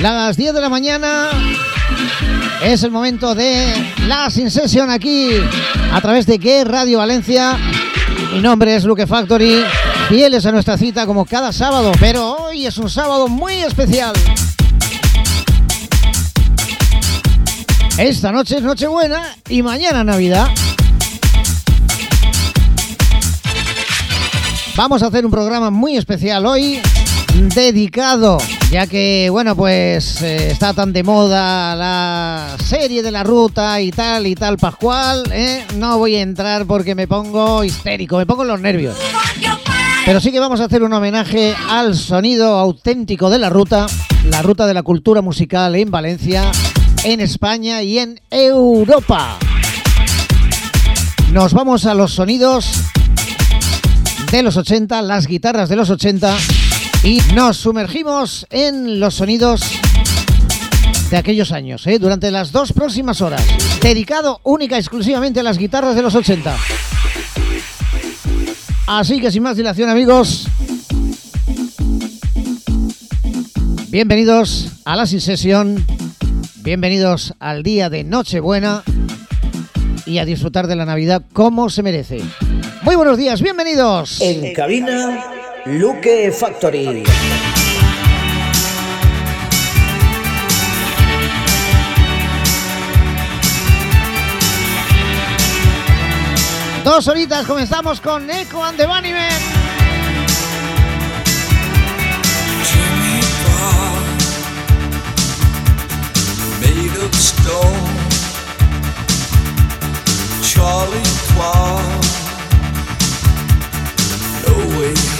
Las 10 de la mañana es el momento de la Sin Session aquí a través de que Radio Valencia. Mi nombre es Luke Factory, fieles a nuestra cita como cada sábado, pero hoy es un sábado muy especial. Esta noche es Nochebuena y mañana Navidad. Vamos a hacer un programa muy especial hoy dedicado, ya que, bueno, pues eh, está tan de moda la serie de la ruta y tal y tal, Pascual. ¿eh? No voy a entrar porque me pongo histérico, me pongo los nervios. Pero sí que vamos a hacer un homenaje al sonido auténtico de la ruta, la ruta de la cultura musical en Valencia, en España y en Europa. Nos vamos a los sonidos de los 80, las guitarras de los 80 y nos sumergimos en los sonidos de aquellos años, ¿eh? durante las dos próximas horas, dedicado única y exclusivamente a las guitarras de los 80. Así que sin más dilación amigos, bienvenidos a la Sin Sesión, bienvenidos al día de Nochebuena y a disfrutar de la Navidad como se merece. Muy buenos días, bienvenidos. En cabina Luke Factory. Dos horitas, comenzamos con Echo and the Bunnymen. made of stone. Charlie Clark, no way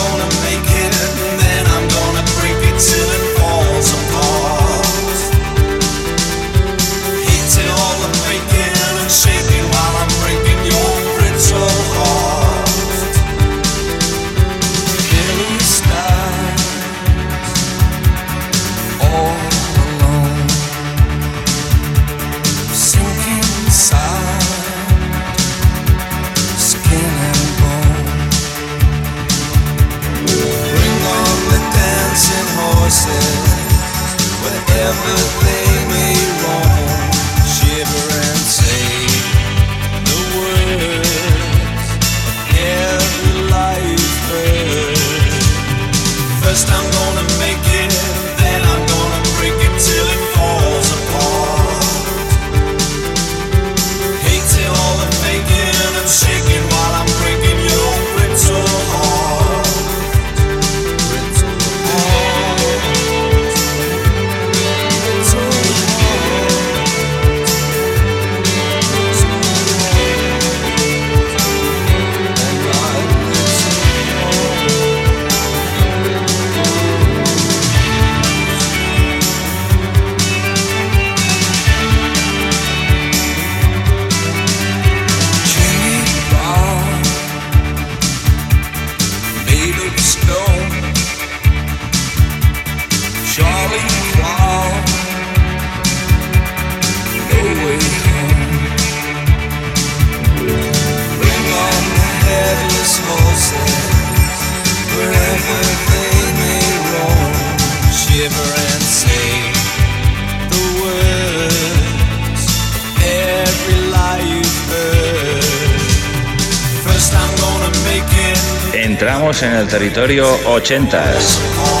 territorio 80s.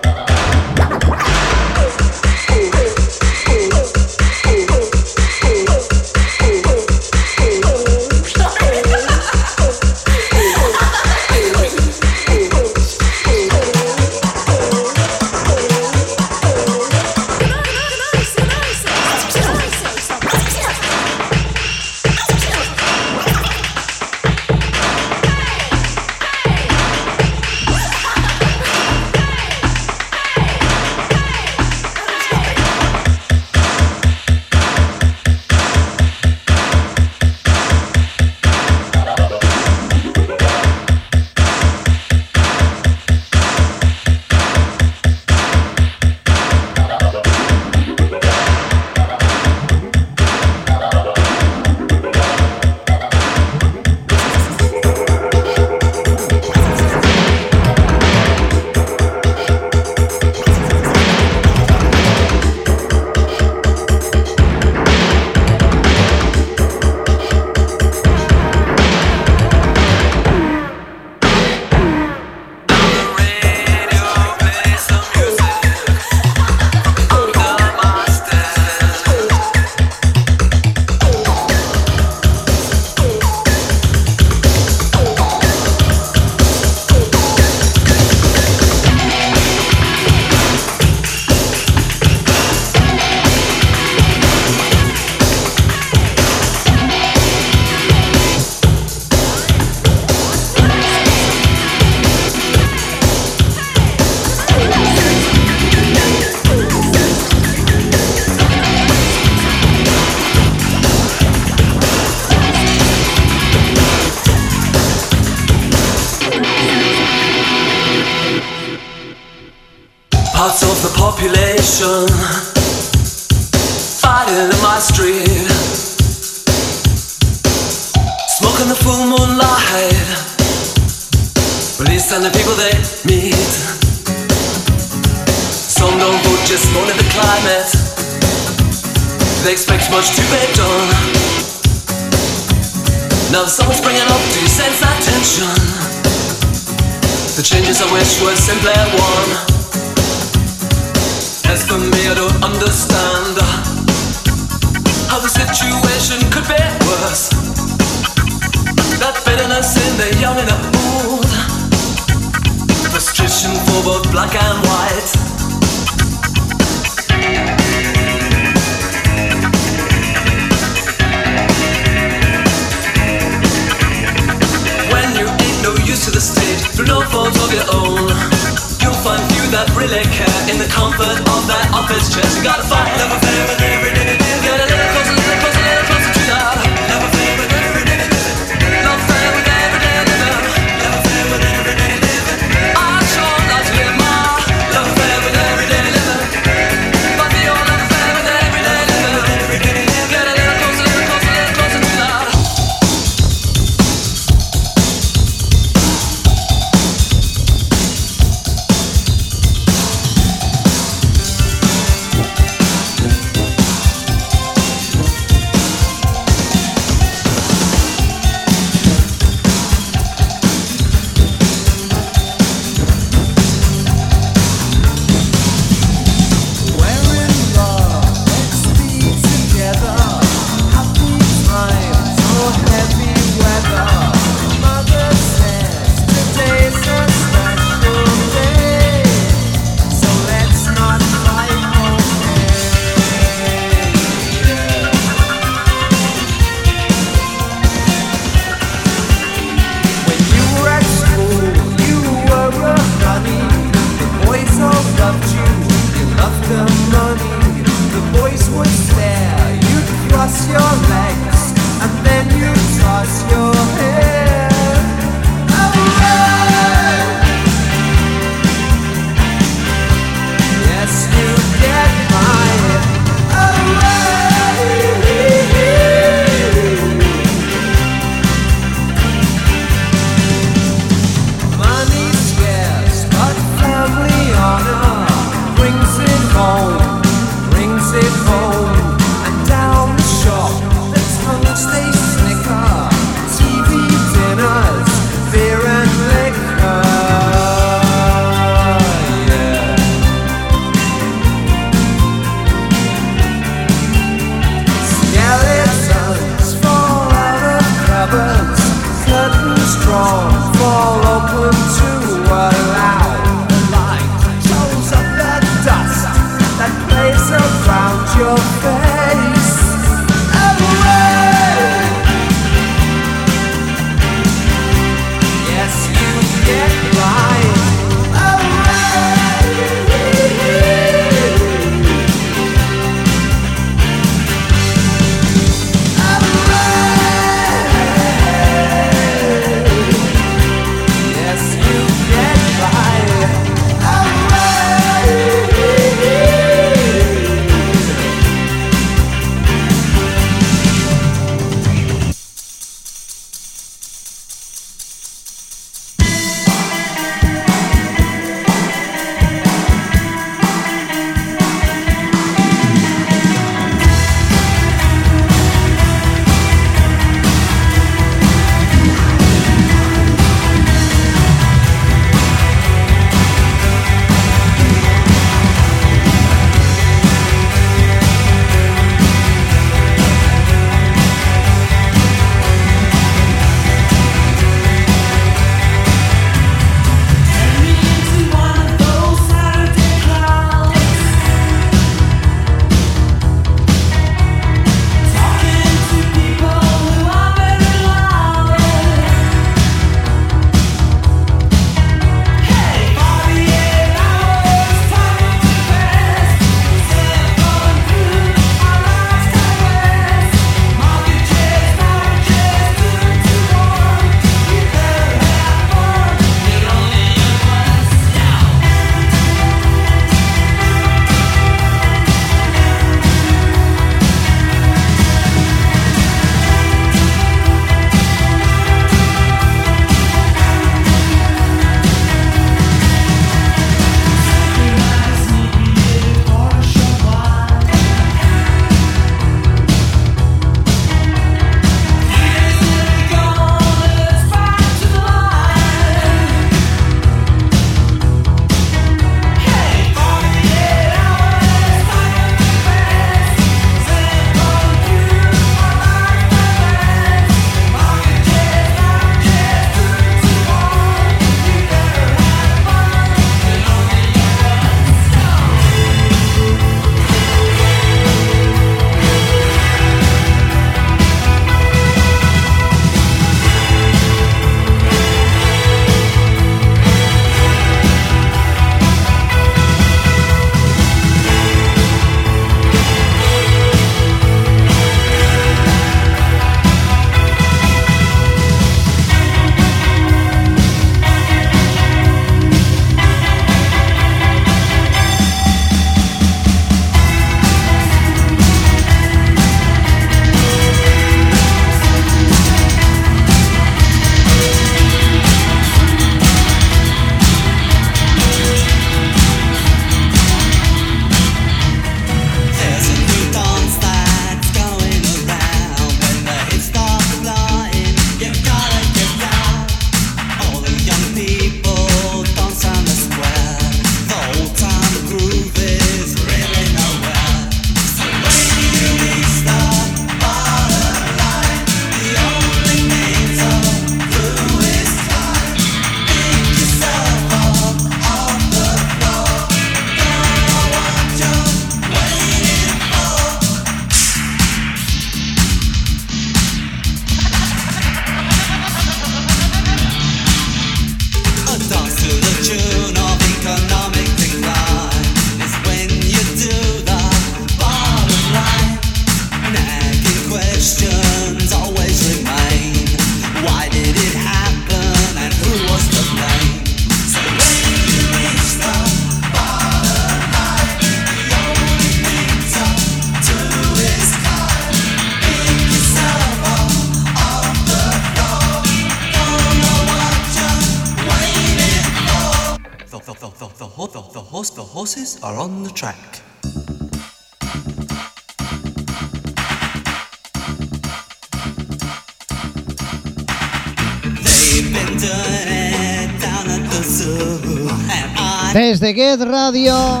Desde Get Radio,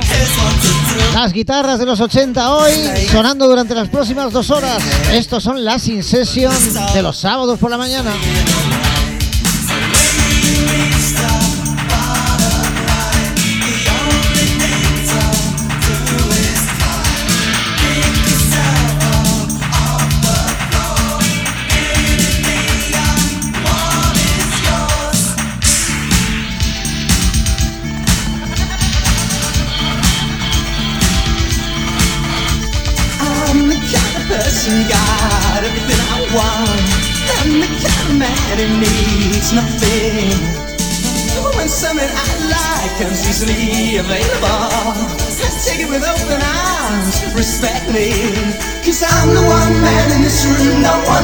las guitarras de los 80 hoy sonando durante las próximas dos horas. Estos son las In de los sábados por la mañana.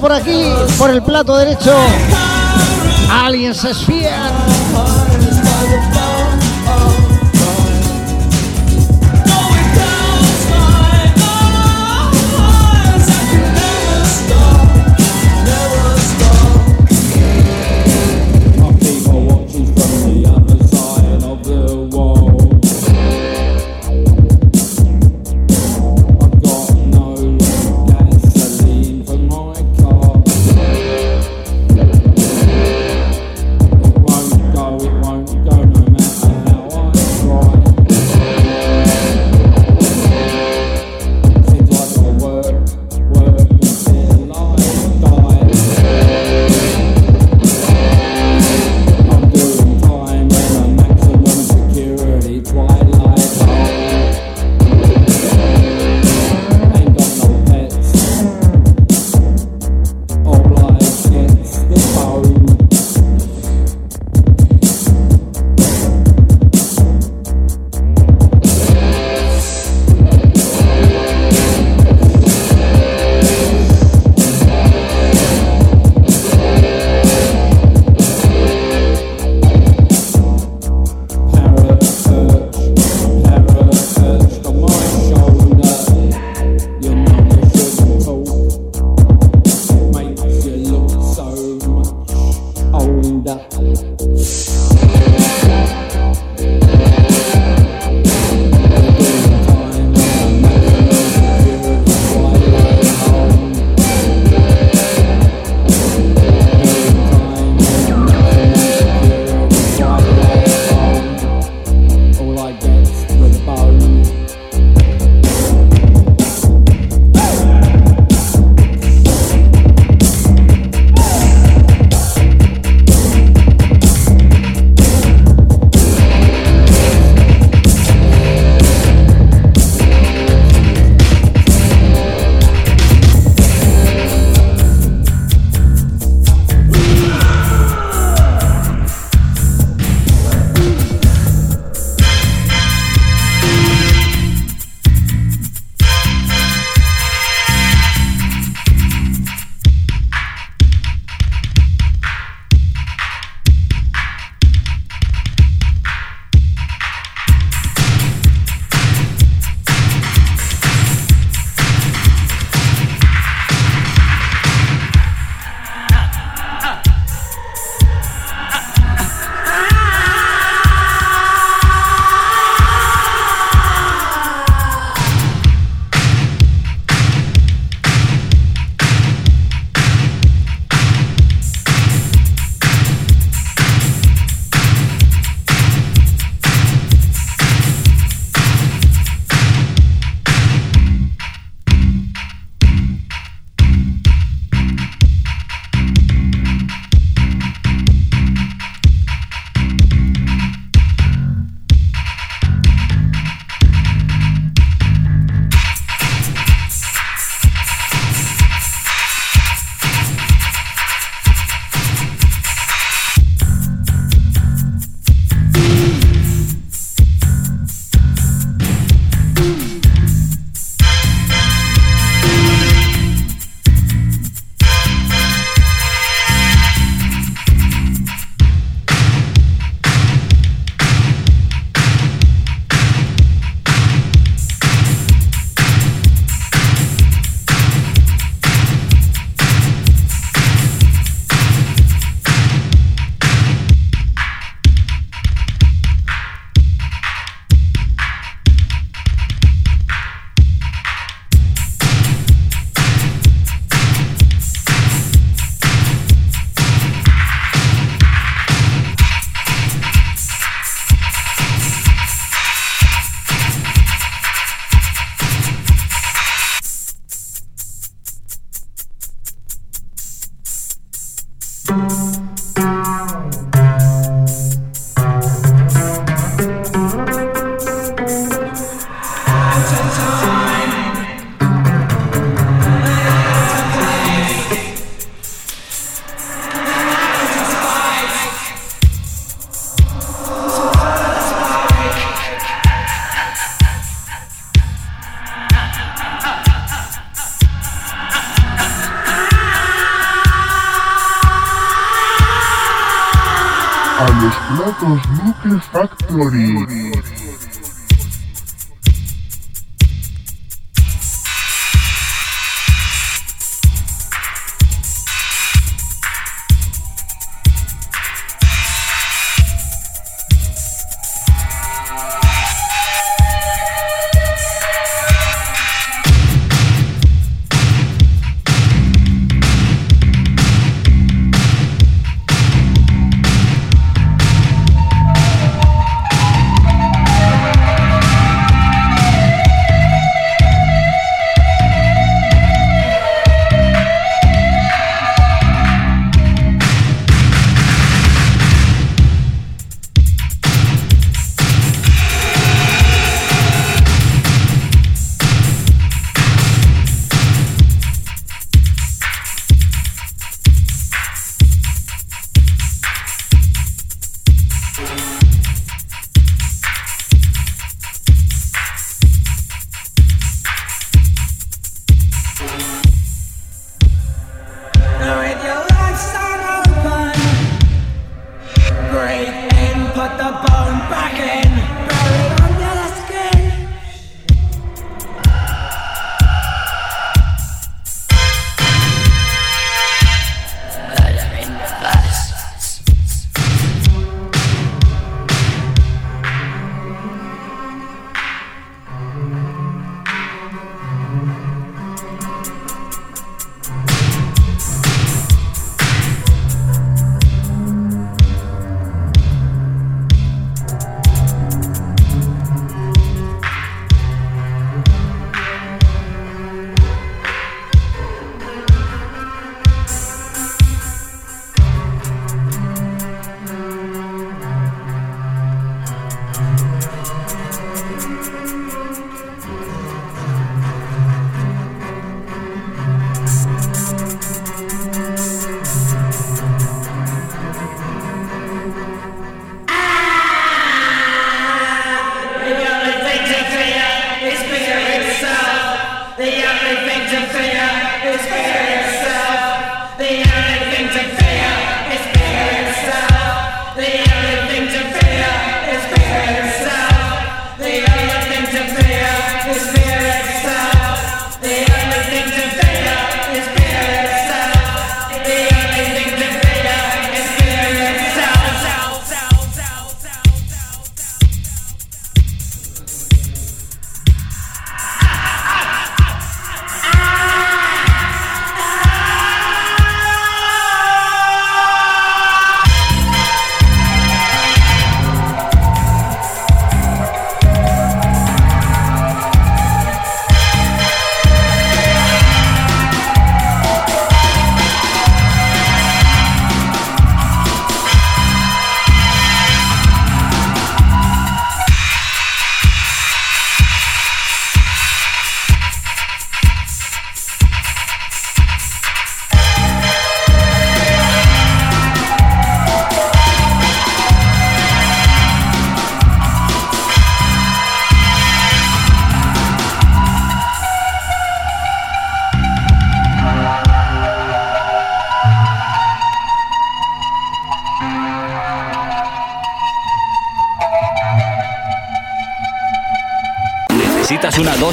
por aquí, por el plato derecho, Aliens Sphere.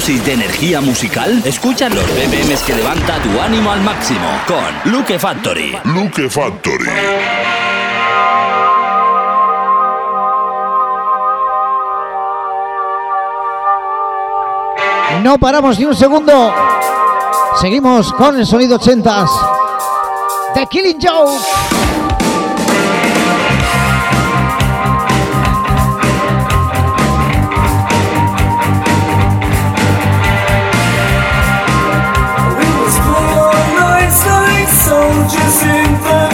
Dosis de energía musical? Escucha los BPMs que levanta tu ánimo al máximo con Luke Factory. Luke Factory. No paramos ni un segundo. Seguimos con el sonido 80s. The Killing Joke. não te sinta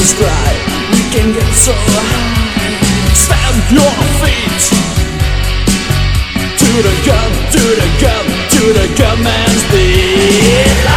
is dry We can get so high Stamp your feet To the gun. to the gun. to the gum and beat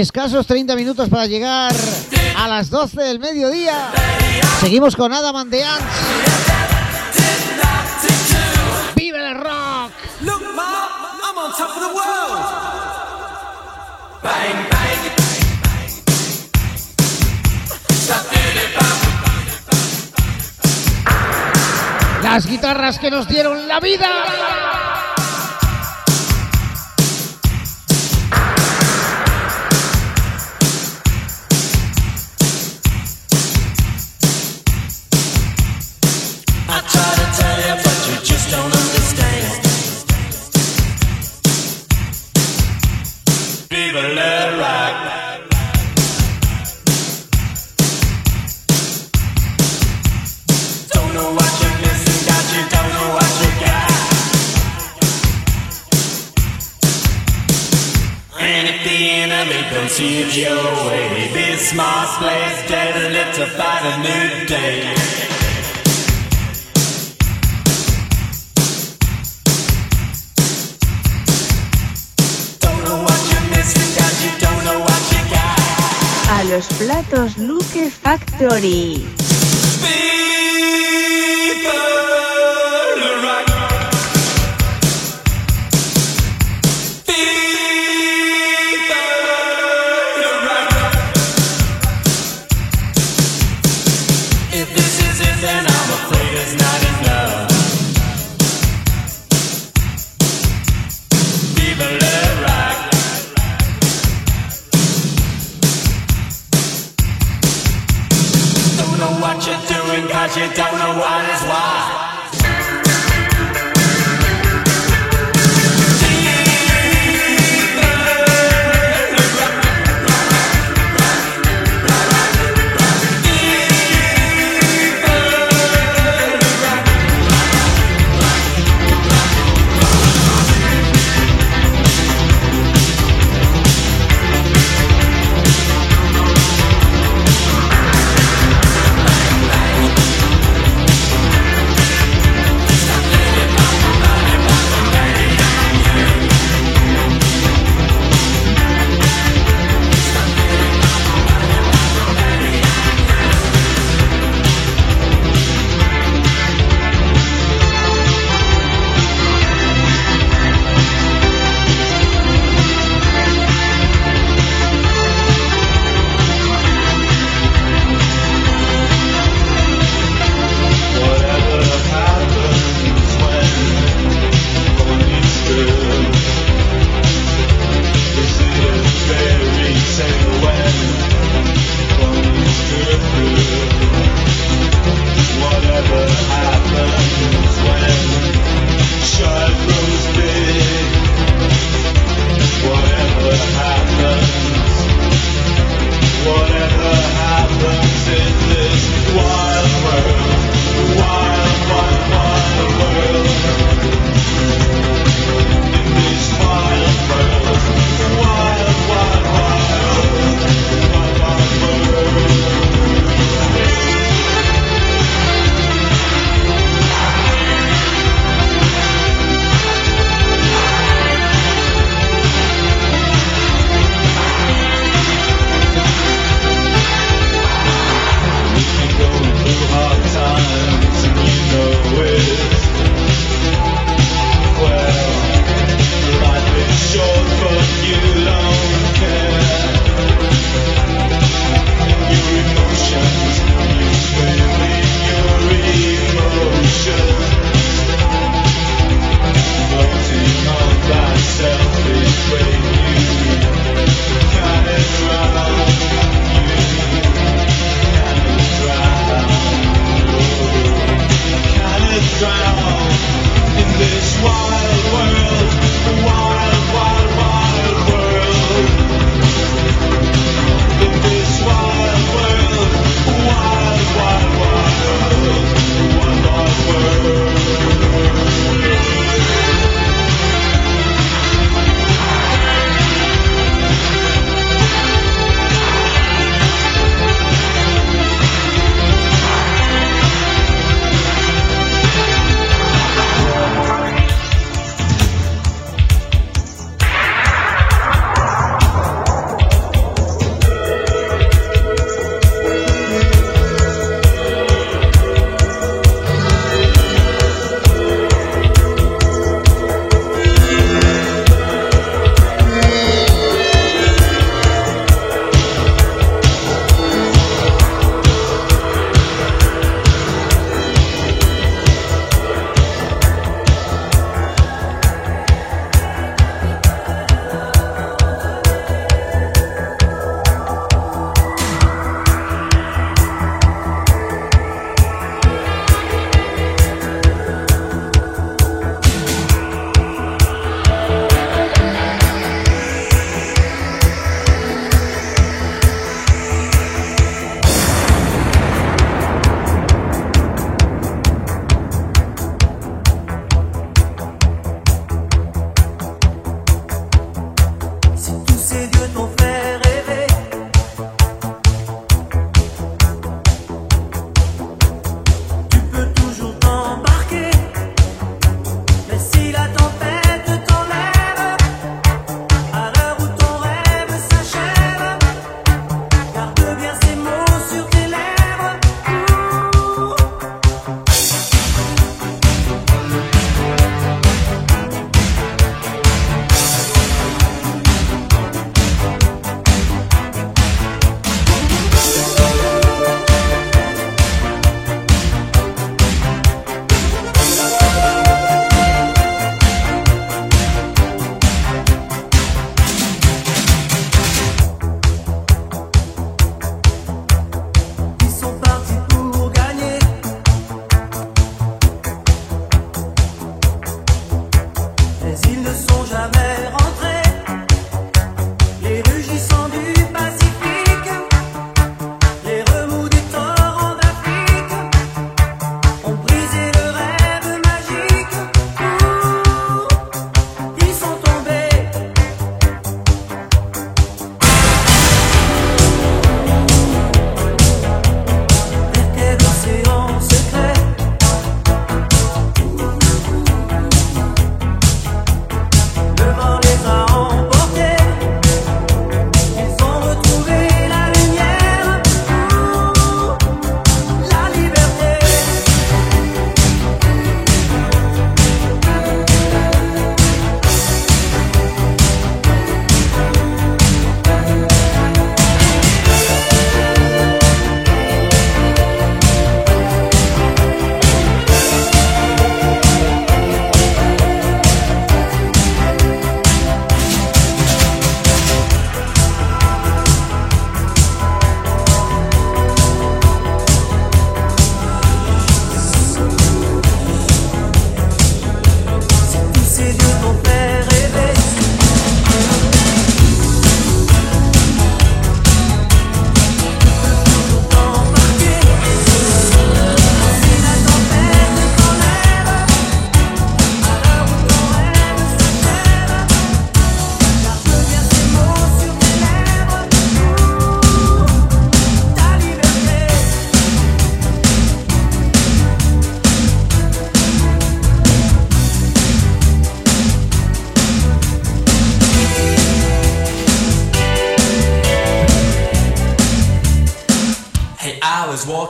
Escasos 30 minutos para llegar a las 12 del mediodía. Seguimos con Adam and the Ants. ¡Vive el rock! Look, Ma, I'm on top of the world. Bang, bang. Las guitarras que nos dieron la vida. Los platos Luke Factory.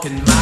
Walking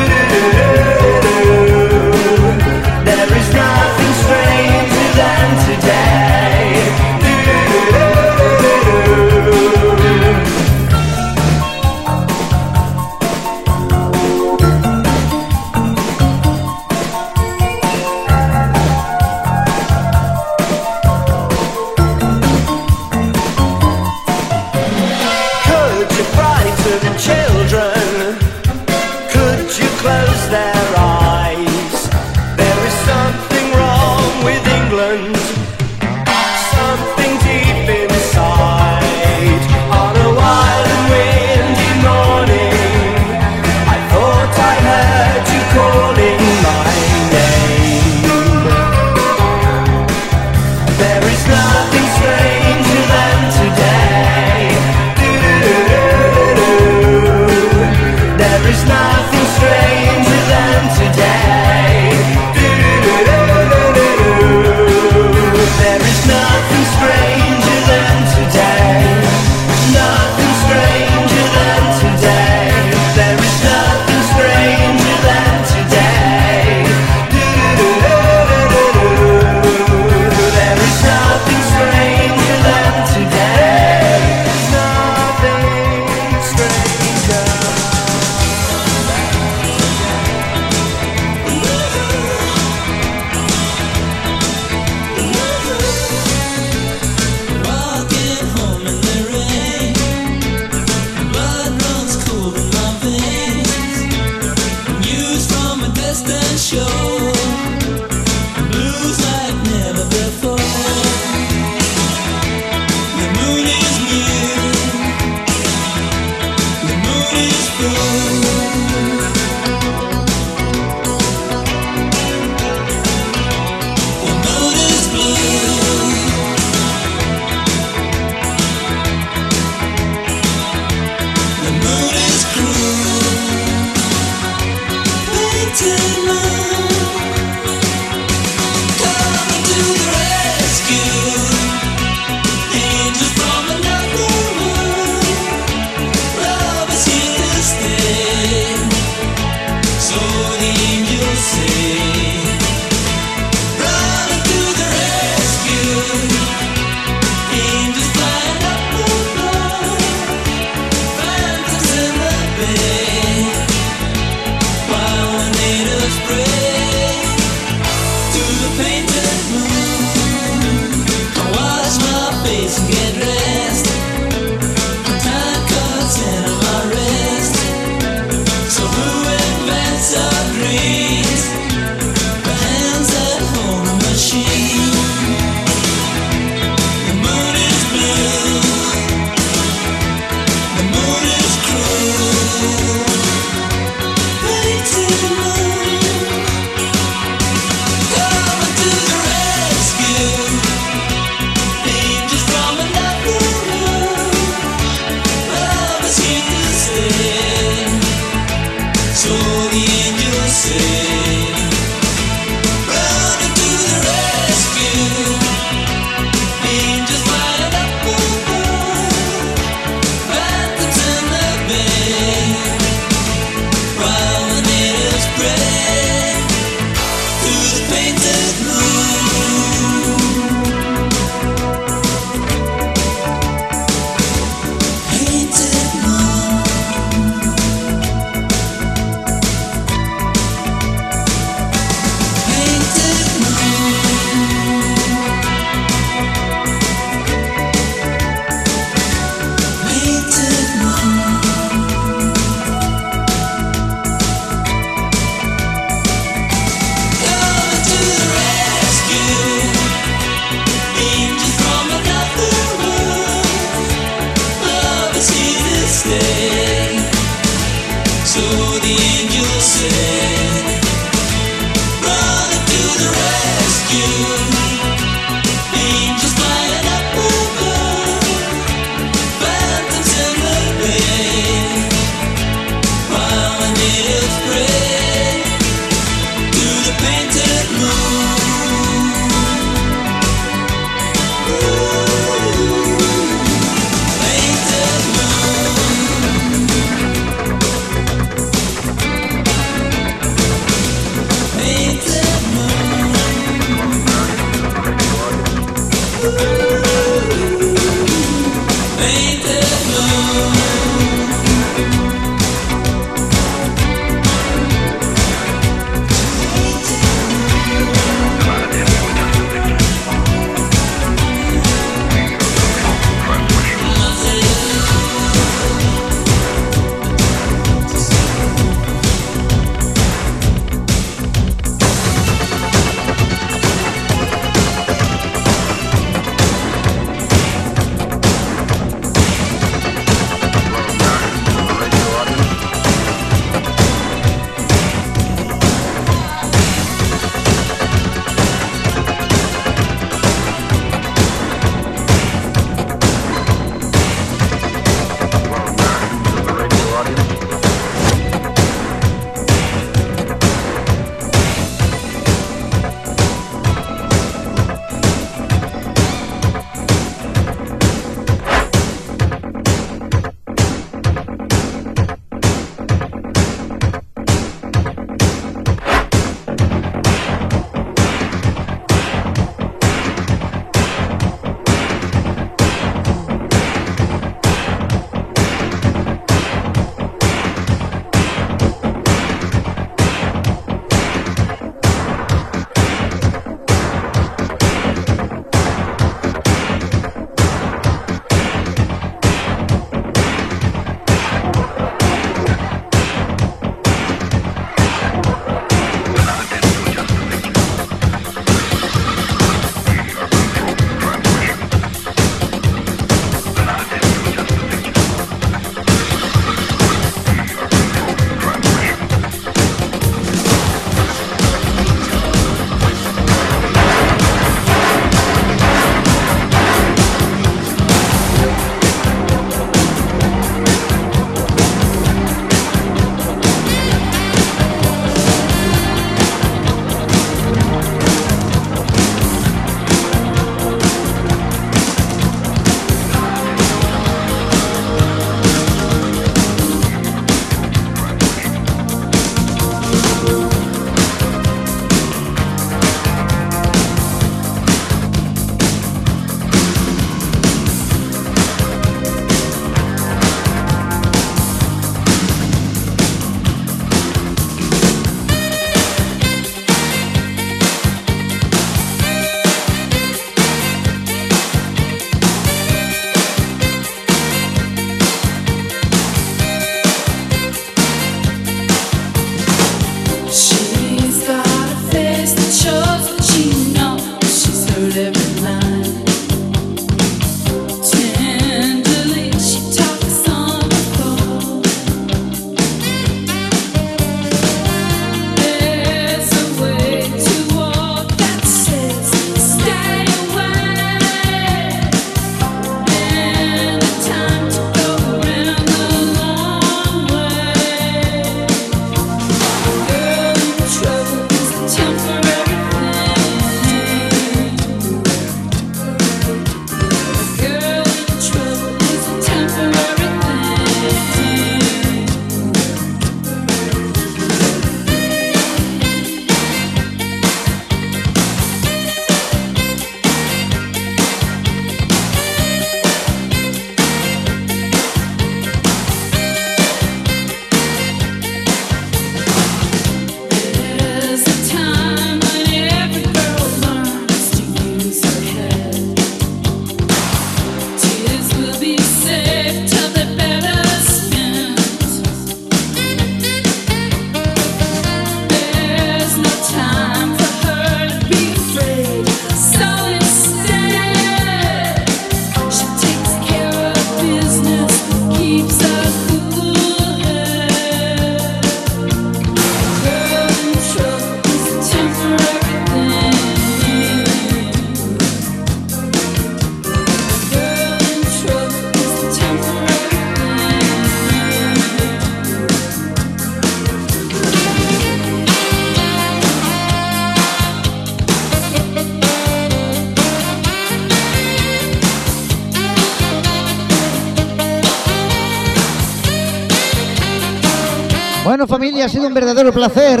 ha sido un verdadero placer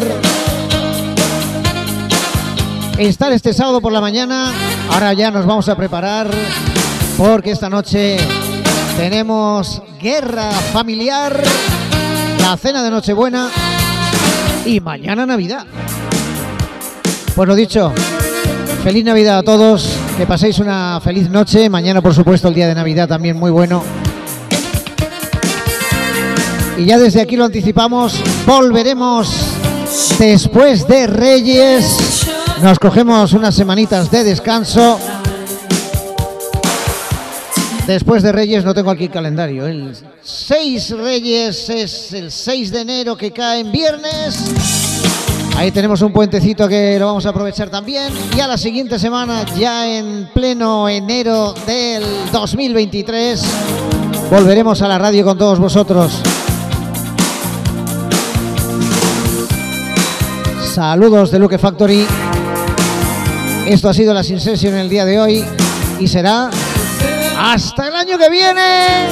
estar este sábado por la mañana. Ahora ya nos vamos a preparar porque esta noche tenemos guerra familiar, la cena de Nochebuena y mañana Navidad. Pues lo dicho, feliz Navidad a todos, que paséis una feliz noche. Mañana, por supuesto, el día de Navidad también muy bueno. Y ya desde aquí lo anticipamos, volveremos después de Reyes. Nos cogemos unas semanitas de descanso. Después de Reyes no tengo aquí el calendario. El 6 Reyes es el 6 de enero que cae en viernes. Ahí tenemos un puentecito que lo vamos a aprovechar también. Y a la siguiente semana, ya en pleno enero del 2023, volveremos a la radio con todos vosotros. Saludos de Luke Factory. Esto ha sido la Sin Session el día de hoy y será hasta el año que viene.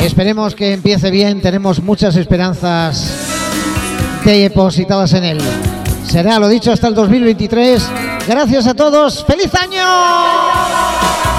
Esperemos que empiece bien, tenemos muchas esperanzas depositadas en él. Será, lo dicho, hasta el 2023. Gracias a todos. ¡Feliz año!